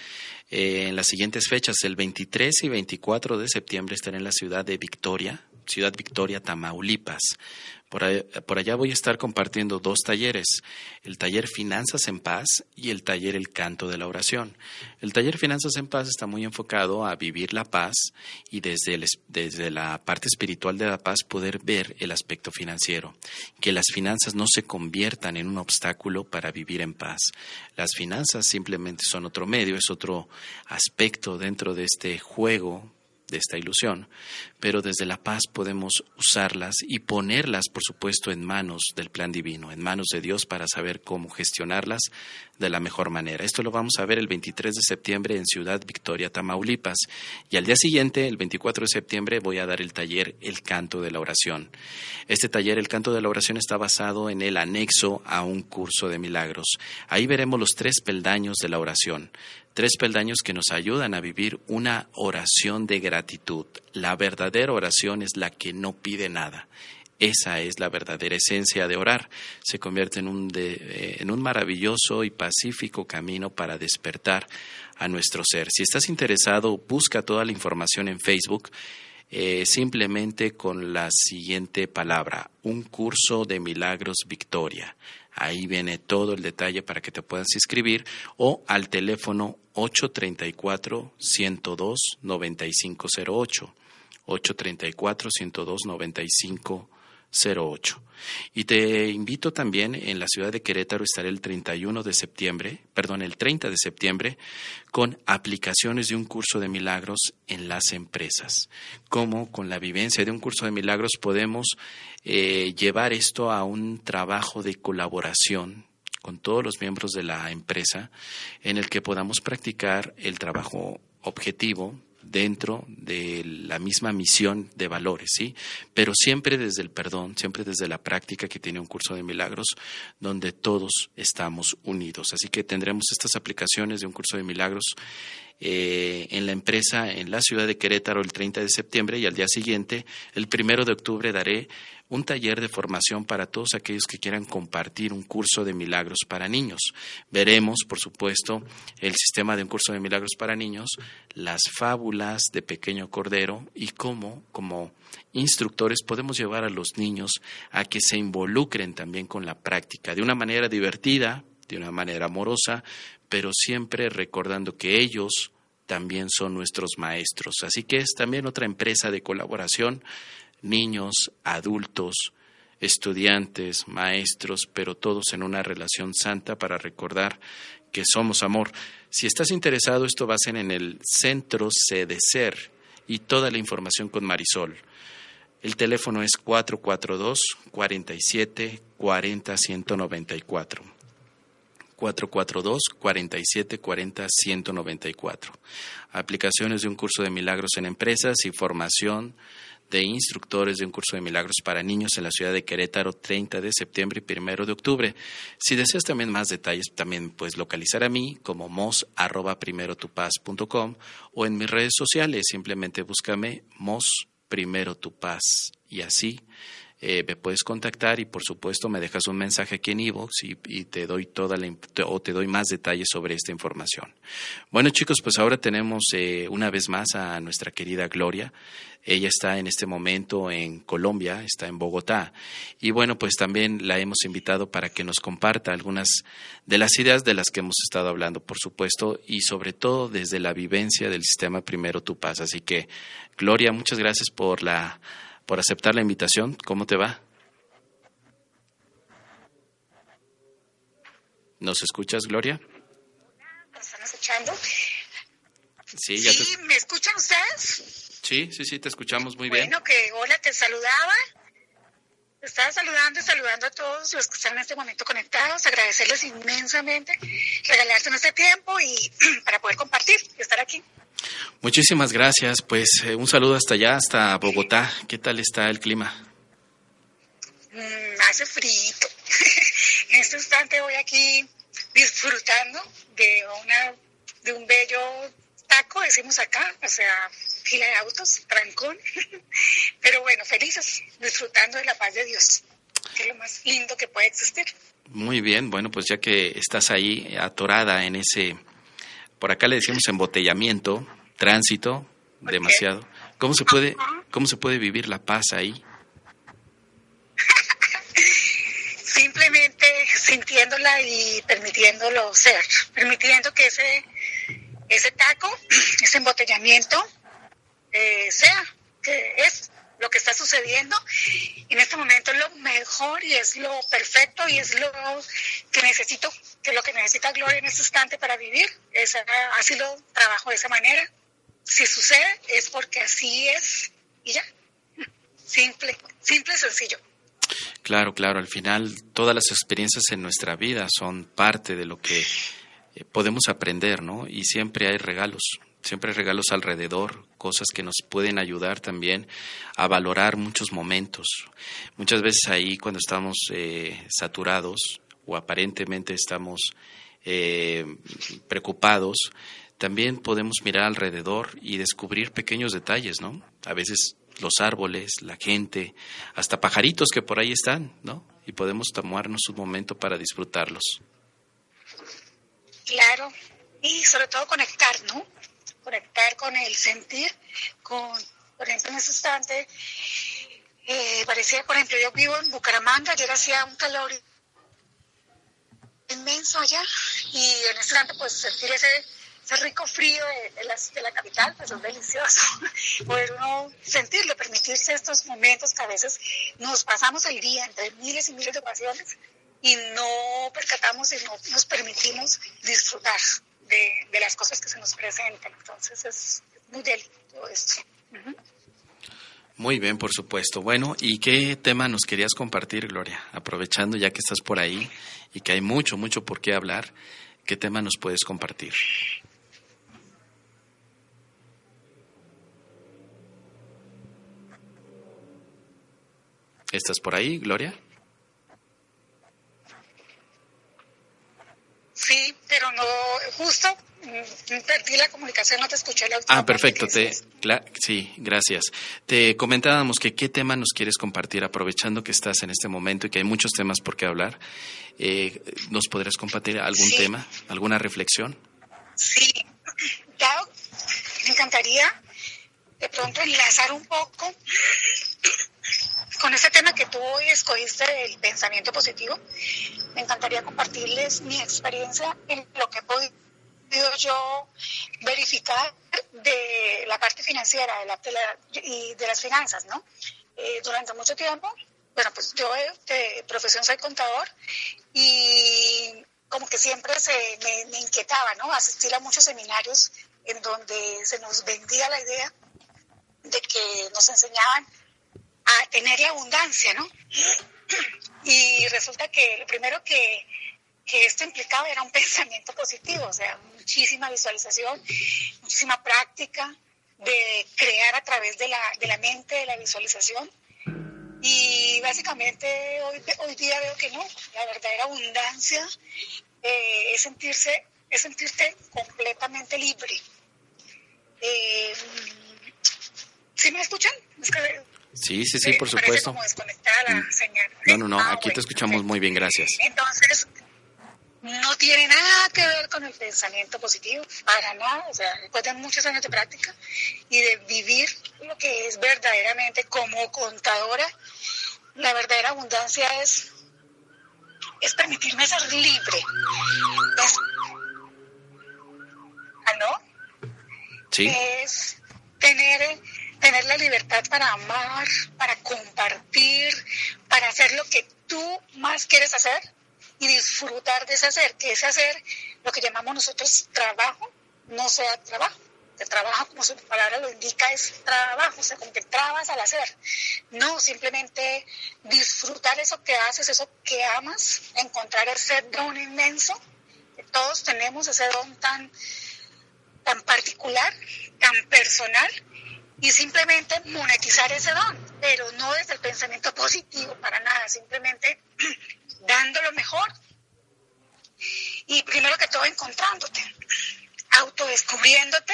eh, en las siguientes fechas. El 23 y 24 de septiembre estaré en la ciudad de Victoria, Ciudad Victoria, Tamaulipas. Por allá, por allá, voy a estar compartiendo dos talleres, el taller Finanzas en Paz y el taller El Canto de la Oración. El taller Finanzas en Paz está muy enfocado a vivir la paz y desde, desde la parte espiritual de la paz poder ver el aspecto financiero, que las finanzas no se conviertan en un obstáculo para vivir en paz. Las finanzas simplemente son otro medio, es otro aspecto dentro de este juego de esta ilusión, pero desde la paz podemos usarlas y ponerlas, por supuesto, en manos del plan divino, en manos de Dios para saber cómo gestionarlas de la mejor manera. Esto lo vamos a ver el 23 de septiembre en Ciudad Victoria, Tamaulipas, y al día siguiente, el 24 de septiembre, voy a dar el taller El Canto de la Oración. Este taller, El Canto de la Oración, está basado en el anexo a un curso de milagros. Ahí veremos los tres peldaños de la oración tres peldaños que nos ayudan a vivir una oración de gratitud. La verdadera oración es la que no pide nada. Esa es la verdadera esencia de orar. Se convierte en un, eh, en un maravilloso y pacífico camino para despertar a nuestro ser. Si estás interesado, busca toda la información en Facebook. Eh, simplemente con la siguiente palabra, un curso de milagros Victoria. Ahí viene todo el detalle para que te puedas inscribir o al teléfono 834-102-9508. 834-102-9508. Y te invito también en la ciudad de Querétaro estaré el 31 de septiembre, perdón, el 30 de septiembre con aplicaciones de un curso de milagros en las empresas. Cómo con la vivencia de un curso de milagros podemos eh, llevar esto a un trabajo de colaboración con todos los miembros de la empresa en el que podamos practicar el trabajo objetivo dentro de la misma misión de valores, ¿sí? Pero siempre desde el perdón, siempre desde la práctica que tiene un curso de milagros, donde todos estamos unidos. Así que tendremos estas aplicaciones de un curso de milagros eh, en la empresa en la ciudad de Querétaro el 30 de septiembre y al día siguiente, el primero de octubre, daré un taller de formación para todos aquellos que quieran compartir un curso de milagros para niños. Veremos, por supuesto, el sistema de un curso de milagros para niños, las fábulas de Pequeño Cordero y cómo, como instructores, podemos llevar a los niños a que se involucren también con la práctica de una manera divertida, de una manera amorosa, pero siempre recordando que ellos también son nuestros maestros. Así que es también otra empresa de colaboración niños, adultos, estudiantes, maestros, pero todos en una relación santa para recordar que somos amor. Si estás interesado, esto va a ser en el Centro Ser y toda la información con Marisol. El teléfono es 442 47 40 194. 442 47 40 194. Aplicaciones de un curso de milagros en empresas y formación de instructores de un curso de milagros para niños en la ciudad de Querétaro 30 de septiembre y 1 de octubre. Si deseas también más detalles, también puedes localizar a mí como mos o en mis redes sociales, simplemente búscame mos primero tu paz y así eh, me puedes contactar y por supuesto me dejas un mensaje aquí en Evox y, te doy toda la o te doy más detalles sobre esta información. Bueno chicos, pues ahora tenemos eh, una vez más a nuestra querida Gloria. Ella está en este momento en Colombia, está en Bogotá. Y bueno, pues también la hemos invitado para que nos comparta algunas de las ideas de las que hemos estado hablando, por supuesto, y sobre todo desde la vivencia del sistema Primero Tu Paz. Así que, Gloria, muchas gracias por la por aceptar la invitación. ¿Cómo te va? ¿Nos escuchas, Gloria? ¿Me están escuchando? Sí, ya ¿Sí? ¿Me escuchan ustedes? Sí, sí, sí, te escuchamos muy bueno, bien. Bueno, que hola, te saludaba. Te estaba saludando y saludando a todos los que están en este momento conectados, agradecerles inmensamente, regalarse este tiempo y para poder compartir y estar aquí. Muchísimas gracias. Pues eh, un saludo hasta allá, hasta Bogotá. ¿Qué tal está el clima? Mm, hace frío. en este instante voy aquí disfrutando de, una, de un bello taco, decimos acá, o sea, fila de autos, trancón. Pero bueno, felices, disfrutando de la paz de Dios, que es lo más lindo que puede existir. Muy bien, bueno, pues ya que estás ahí atorada en ese, por acá le decimos embotellamiento, tránsito, demasiado. ¿Cómo se puede, cómo se puede vivir la paz ahí? Simplemente sintiéndola y permitiéndolo ser, permitiendo que ese, ese taco, ese embotellamiento, eh, sea, que es lo que está sucediendo. En este momento es lo mejor y es lo perfecto y es lo que necesito, que lo que necesita Gloria en este instante para vivir. Es, así lo trabajo de esa manera. Si sucede es porque así es y ya. Simple, simple y sencillo. Claro, claro. Al final, todas las experiencias en nuestra vida son parte de lo que eh, podemos aprender, ¿no? Y siempre hay regalos, siempre hay regalos alrededor, cosas que nos pueden ayudar también a valorar muchos momentos. Muchas veces ahí, cuando estamos eh, saturados o aparentemente estamos eh, preocupados, también podemos mirar alrededor y descubrir pequeños detalles, ¿no? A veces los árboles, la gente, hasta pajaritos que por ahí están, ¿no? Y podemos tomarnos un momento para disfrutarlos. Claro, y sobre todo conectar, ¿no? Conectar con el sentir, con, por ejemplo, en ese instante, eh, parecía, por ejemplo, yo vivo en Bucaramanga, ayer hacía un calor inmenso allá, y en ese instante, pues sentir ese ese rico frío de, de, la, de, la, capital, pues es delicioso. Poder uno sentirlo, permitirse estos momentos que a veces nos pasamos el día entre miles y miles de ocasiones y no percatamos y no nos permitimos disfrutar de, de las cosas que se nos presentan. Entonces es, muy delicioso todo esto. Uh -huh. Muy bien, por supuesto. Bueno, ¿y qué tema nos querías compartir, Gloria? Aprovechando ya que estás por ahí y que hay mucho, mucho por qué hablar, ¿qué tema nos puedes compartir? ¿Estás por ahí, Gloria? Sí, pero no, justo perdí la comunicación. no te escuché la última Ah, perfecto. Te, sí, gracias. Te comentábamos que qué tema nos quieres compartir, aprovechando que estás en este momento y que hay muchos temas por qué hablar. Eh, ¿Nos podrías compartir algún Sí. tema, alguna reflexión? Sí, dado, me encantaría de pronto enlazar un poco con ese tema que tú hoy escogiste del pensamiento positivo. Me encantaría compartirles mi experiencia en lo que he podido yo verificar de la parte financiera de la, de la- y de las finanzas, ¿no? Eh, durante mucho tiempo, bueno, pues yo de profesión soy contador y como que siempre se me, me inquietaba, ¿no? Asistir a muchos seminarios en donde se nos vendía la idea de que nos enseñaban a tener la abundancia, ¿no? Y resulta que lo primero que, que esto implicaba era un pensamiento positivo, o sea, muchísima visualización, muchísima práctica de crear a través de la, de la mente, de la visualización. Y básicamente hoy, hoy día veo que no, la verdadera abundancia eh, es sentirse, es sentirte completamente libre. Eh, ¿Sí me escuchan? Sí, sí, sí, eh, por parece supuesto. como desconectada la Mm. señal. No, no, no, Ah, aquí te escuchamos perfecto. muy bien, gracias. Entonces, no tiene nada que ver con el pensamiento positivo, para nada. O sea, después de muchos años de práctica y de vivir lo que es verdaderamente como contadora, la verdadera abundancia es, es permitirme ser libre. Es, ¿Aló? Sí, es tener, tener la libertad para amar, para compartir, para hacer lo que tú más quieres hacer y disfrutar de ese hacer, que ese hacer, lo que llamamos nosotros trabajo, no sea trabajo. El trabajo, como su palabra lo indica, es trabajo, o sea, como que trabas al hacer. No, simplemente disfrutar eso que haces, eso que amas, encontrar ese don inmenso. que Todos tenemos ese don tan, tan particular, tan personal y simplemente monetizar ese don, pero no desde el pensamiento positivo para nada, simplemente dando lo mejor y primero que todo encontrándote, autodescubriéndote,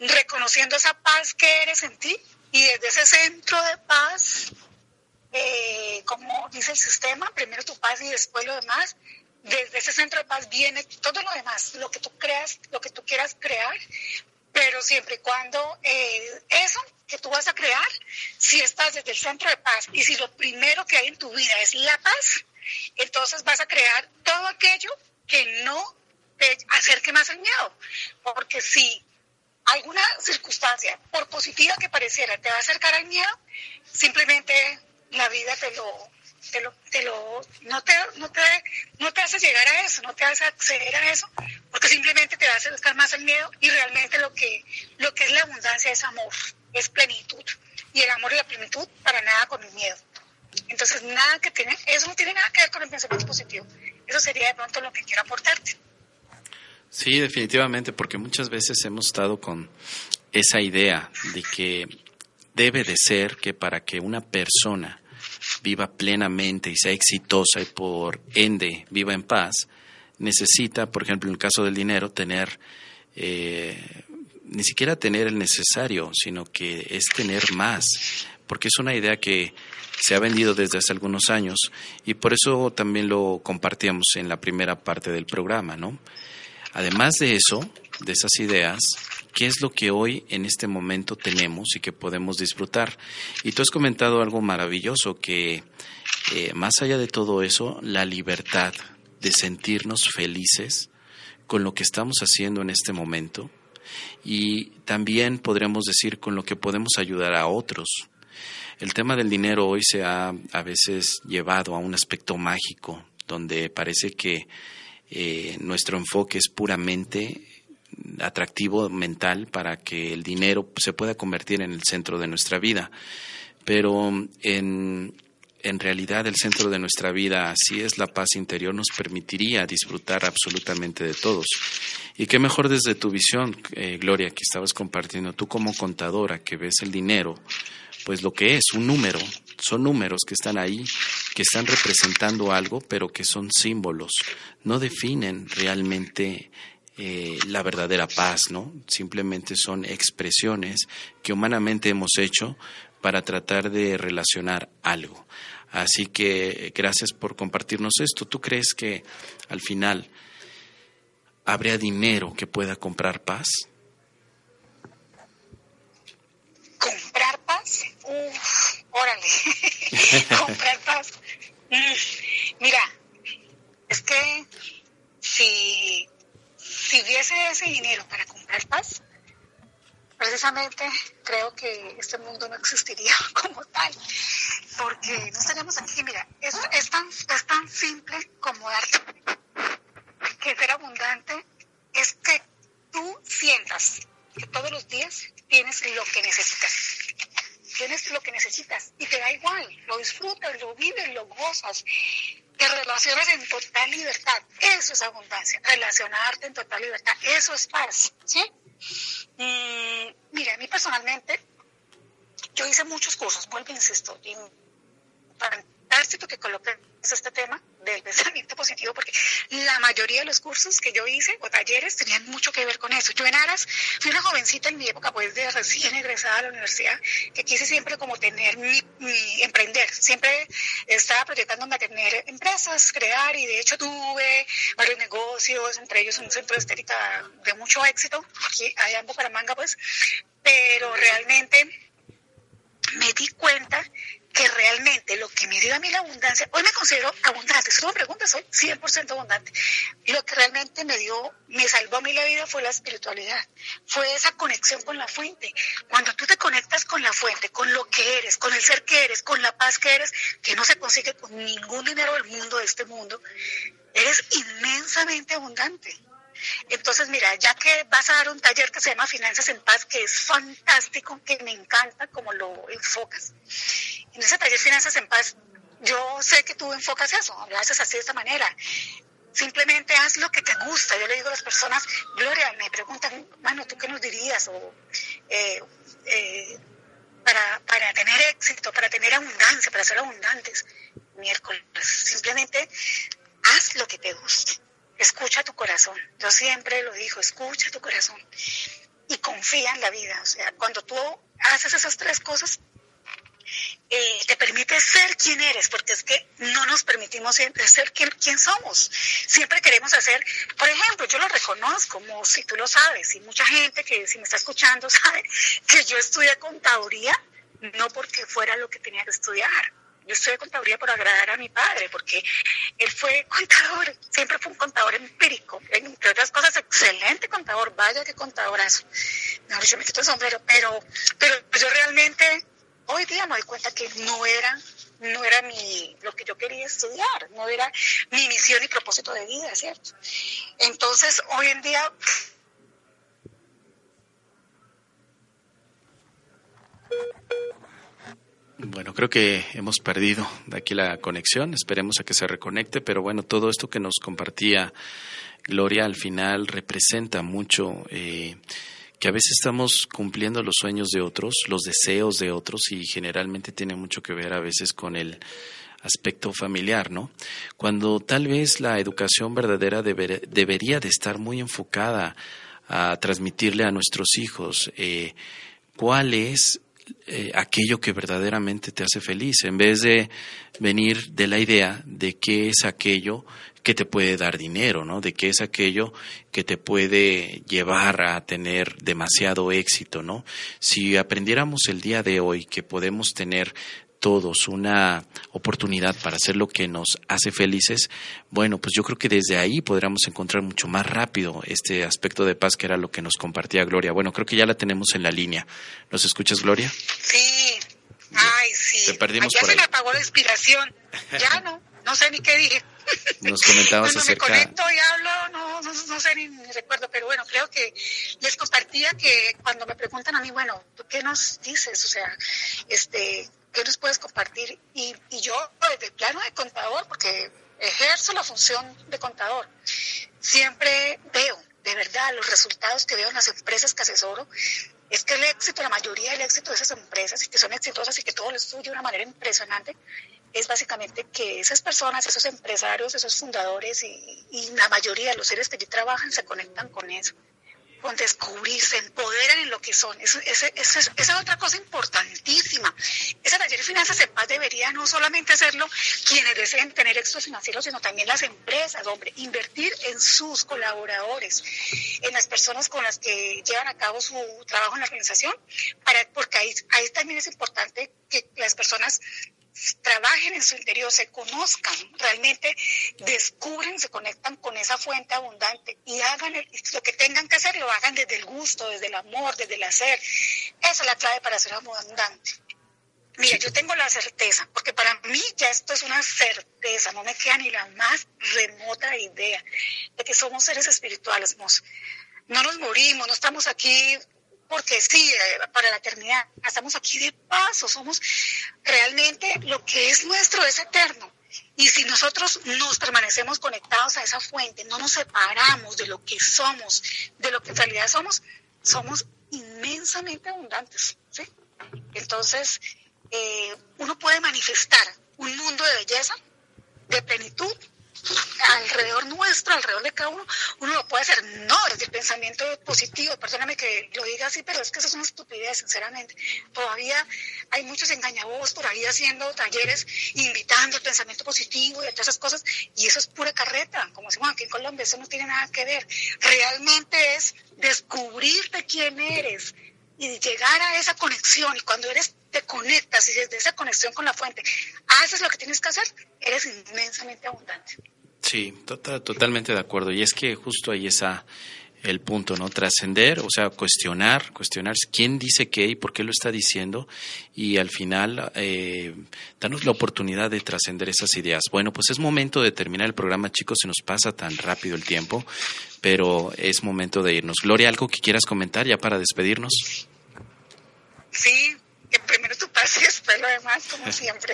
reconociendo esa paz que eres en ti y desde ese centro de paz, eh, como dice el sistema, primero tu paz y después lo demás, desde ese centro de paz viene todo lo demás, lo que tú creas, lo que tú quieras crear, pero siempre y cuando eh, eso que tú vas a crear, si estás desde el centro de paz y si lo primero que hay en tu vida es la paz, entonces vas a crear todo aquello que no te acerque más al miedo, porque si alguna circunstancia, por positiva que pareciera, te va a acercar al miedo, simplemente la vida te lo, te lo, te lo, no te, no te, no te hace llegar a eso, no te hace acceder a eso, porque simplemente te a acercar más al miedo y realmente lo que, lo que es la abundancia es amor, es plenitud. Y el amor y la plenitud para nada con el miedo. Entonces, nada que tiene, eso no tiene nada que ver con el pensamiento positivo. Eso sería de pronto lo que quiero aportarte. sí, definitivamente, porque muchas veces hemos estado con esa idea de que debe de ser que para que una persona viva plenamente y sea exitosa y por ende viva en paz, necesita, por ejemplo, en el caso del dinero, tener eh, ni siquiera tener el necesario, sino que es tener más, porque es una idea que se ha vendido desde hace algunos años y por eso también lo compartíamos en la primera parte del programa, ¿no? Además de eso, de esas ideas, ¿qué es lo que hoy en este momento tenemos y que podemos disfrutar? Y tú has comentado algo maravilloso, que eh, más allá de todo eso, la libertad de sentirnos felices con lo que estamos haciendo en este momento y también podríamos decir con lo que podemos ayudar a otros. El tema del dinero hoy se ha a veces llevado a un aspecto mágico, donde parece que eh, nuestro enfoque es puramente atractivo mental para que el dinero se pueda convertir en el centro de nuestra vida. Pero en, en realidad el centro de nuestra vida, si es la paz interior, nos permitiría disfrutar absolutamente de todos. Y qué mejor desde tu visión, eh, Gloria, que estabas compartiendo, tú como contadora, que ves el dinero, pues lo que es, un número, son números que están ahí, que están representando algo, pero que son símbolos, no definen realmente eh, la verdadera paz, ¿no? Simplemente son expresiones que humanamente hemos hecho para tratar de relacionar algo. Así que gracias por compartirnos esto. ¿Tú crees que al final habría dinero que pueda comprar paz? ¿Comprar paz? Uf, órale. ¿Comprar paz? Mm, Mira, es que si, si hubiese ese dinero para comprar paz, precisamente creo que este mundo no existiría como tal, porque no estaríamos aquí. Mira, es, es, tan, es tan simple como darte que ser abundante es que tú sientas que todos los días tienes lo que necesitas. Tienes lo que necesitas y te da igual, lo disfrutas, lo vives, lo gozas, te relacionas en total libertad. Eso es abundancia, relacionarte en total libertad. Eso es paz, ¿sí? Mira, a mí personalmente, yo hice muchos cursos, vuelvo e insisto, y fantástico que coloques este tema del pensamiento positivo porque la mayoría de los cursos que yo hice o talleres tenían mucho que ver con eso. Yo en Aras fui una jovencita en mi época pues de recién egresada a la universidad que quise siempre como tener mi, emprender, siempre estaba proyectándome a tener empresas, crear y de hecho tuve varios negocios, entre ellos un centro de estética de mucho éxito, aquí allá en Bucaramanga pues, pero realmente me di cuenta que realmente lo que me dio a mí la abundancia, hoy me considero abundante, si tú me preguntas, soy 100% abundante. Lo que realmente me dio, me salvó a mí la vida fue la espiritualidad, fue esa conexión con la fuente. Cuando tú te conectas con la fuente, con lo que eres, con el ser que eres, con la paz que eres, que no se consigue con ningún dinero del mundo, de este mundo, eres inmensamente abundante. Entonces, mira, ya que vas a dar un taller que se llama Finanzas en Paz, que es fantástico, que me encanta como lo enfocas. En ese taller Finanzas en Paz, yo sé que tú enfocas eso, lo haces así de esta manera. Simplemente haz lo que te gusta. Yo le digo a las personas, Gloria, me preguntan, mano, ¿tú qué nos dirías? O, eh, eh, para, para tener éxito, para tener abundancia, para ser abundantes. Miércoles, simplemente haz lo que te guste escucha tu corazón. Yo siempre lo digo, escucha tu corazón y confía en la vida. O sea, cuando tú haces esas tres cosas, eh, te permite ser quien eres, porque es que no nos permitimos siempre ser quien, quien, somos. Siempre queremos hacer, por ejemplo, yo lo reconozco, como si tú lo sabes, y mucha gente que si me está escuchando sabe que yo estudié contaduría, no porque fuera lo que tenía que estudiar, yo estudié contaduría por agradar a mi padre, porque él fue contador, siempre fue un contador empírico, entre otras cosas, excelente contador, vaya que contadorazo. No, yo me quito el sombrero, pero, pero yo realmente hoy día me doy cuenta que no era no era mi lo que yo quería estudiar, no era mi misión y propósito de vida, ¿cierto? Entonces, hoy en día Bueno, creo que hemos perdido de aquí la conexión, esperemos a que se reconecte, pero bueno, todo esto que nos compartía Gloria al final representa mucho eh, que a veces estamos cumpliendo los sueños de otros, los deseos de otros y generalmente tiene mucho que ver a veces con el aspecto familiar, ¿no? Cuando tal vez la educación verdadera deber, debería de estar muy enfocada a transmitirle a nuestros hijos eh, cuál es eh, aquello que verdaderamente te hace feliz, en vez de venir de la idea de qué es aquello que te puede dar dinero, ¿no? De qué es aquello que te puede llevar a tener demasiado éxito, ¿no? Si aprendiéramos el día de hoy que podemos tener todos una oportunidad para hacer lo que nos hace felices, bueno, pues yo creo que desde ahí podríamos encontrar mucho más rápido este aspecto de paz que era lo que nos compartía Gloria. Bueno, creo que ya la tenemos en la línea. ¿Nos escuchas, Gloria? Sí. Ay, sí. Te perdimos ya por se ahí. me apagó la inspiración. Ya no, no sé ni qué dije. Nos comentabas Cuando acerca... me conecto y hablo, no, no, no sé ni, ni, recuerdo, pero bueno, creo que les compartía que cuando me preguntan a mí, bueno, ¿tú qué nos dices? O sea, este, ¿qué nos puedes compartir? Y, y yo, desde el plano de contador, porque ejerzo la función de contador, siempre veo, de verdad, los resultados que veo en las empresas que asesoro, es que el éxito, la mayoría del éxito de esas empresas, y que son exitosas y que todo les fluye de una manera impresionante, es básicamente que esas personas, esos empresarios, esos fundadores y, la mayoría de los seres que allí trabajan se conectan con eso con descubrir, se empoderan en lo que son. Eso, esa es otra cosa importantísima. Ese taller de finanzas en paz debería no solamente hacerlo quienes deseen tener éxitos financieros, sino también las empresas, hombre, invertir en sus colaboradores, en las personas con las que llevan a cabo su trabajo en la organización, para, porque ahí, ahí también es importante que las personas trabajen en su interior, se conozcan, realmente descubren, se conectan con esa fuente abundante y hagan el, lo que tengan que hacer, lo hagan desde el gusto, desde el amor, desde el hacer. Esa es la clave para ser abundante. Mira, yo tengo la certeza, porque para mí ya esto es una certeza, no me queda ni la más remota idea de que somos seres espirituales, no nos morimos, no estamos aquí porque sí, eh, para la eternidad, estamos aquí de paso, somos realmente lo que es nuestro es eterno. Y si nosotros nos permanecemos conectados a esa fuente, no nos separamos de lo que somos, de lo que en realidad somos, somos inmensamente abundantes. ¿sí? Entonces, eh, uno puede manifestar un mundo de belleza, de plenitud, alrededor nuestro, alrededor de cada uno, uno lo puede hacer. No, desde el pensamiento positivo, perdóname que lo diga así, pero es que eso es una estupidez, sinceramente. Todavía hay muchos engañabos por ahí haciendo talleres, invitando el pensamiento positivo y todas esas cosas, y eso es pura carreta, como decimos aquí en Colombia, eso no tiene nada que ver. Realmente es descubrirte quién eres y llegar a esa conexión, y cuando eres te conectas y desde esa conexión con la fuente haces lo que tienes que hacer, eres inmensamente abundante. Sí, total, totalmente de acuerdo. Y es que justo ahí está el punto, ¿no? Trascender, o sea, cuestionar, cuestionar quién dice qué y por qué lo está diciendo y al final eh, darnos la oportunidad de trascender esas ideas. Bueno, pues es momento de terminar el programa, chicos, se nos pasa tan rápido el tiempo, pero es momento de irnos. Gloria, ¿algo que quieras comentar ya para despedirnos? Sí, que primero tú pases, pero lo demás, como siempre.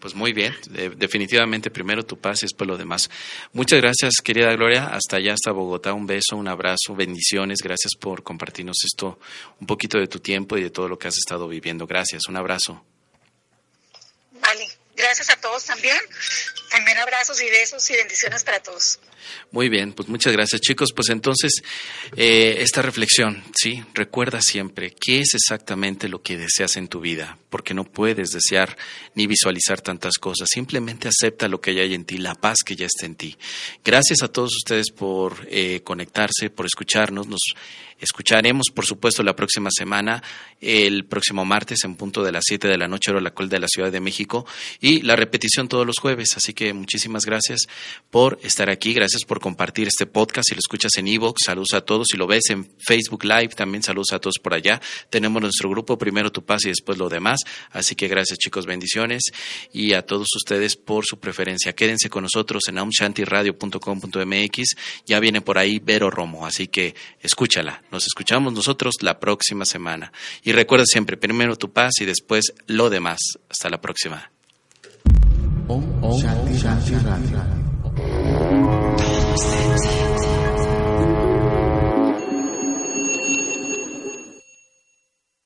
Pues muy bien, definitivamente primero tu paz y después lo demás. Muchas gracias, querida Gloria. Hasta allá, hasta Bogotá. Un beso, un abrazo, bendiciones. Gracias por compartirnos esto, un poquito de tu tiempo y de todo lo que has estado viviendo. Gracias, un abrazo. Vale, gracias a todos también. También abrazos y besos y bendiciones para todos. Muy bien, pues muchas gracias chicos. Pues entonces, eh, esta reflexión, ¿sí? Recuerda siempre qué es exactamente lo que deseas en tu vida, porque no puedes desear ni visualizar tantas cosas. Simplemente acepta lo que hay en ti, la paz que ya está en ti. Gracias a todos ustedes por eh, conectarse, por escucharnos. Nos escucharemos, por supuesto, la próxima semana, el próximo martes en punto de las 7 de la noche, hora la cual de la Ciudad de México, y la repetición todos los jueves. Así que muchísimas gracias por estar aquí. Gracias por compartir este podcast. Si lo escuchas en Evox, saludos a todos. Si lo ves en Facebook Live, también saludos a todos por allá. Tenemos nuestro grupo, primero tu paz y después lo demás. Así que gracias chicos, bendiciones. Y a todos ustedes por su preferencia. Quédense con nosotros en aumshantiradio.com.mx. Ya viene por ahí Vero Romo, así que escúchala. Nos escuchamos nosotros la próxima semana. Y recuerda siempre, primero tu paz y después lo demás. Hasta la próxima.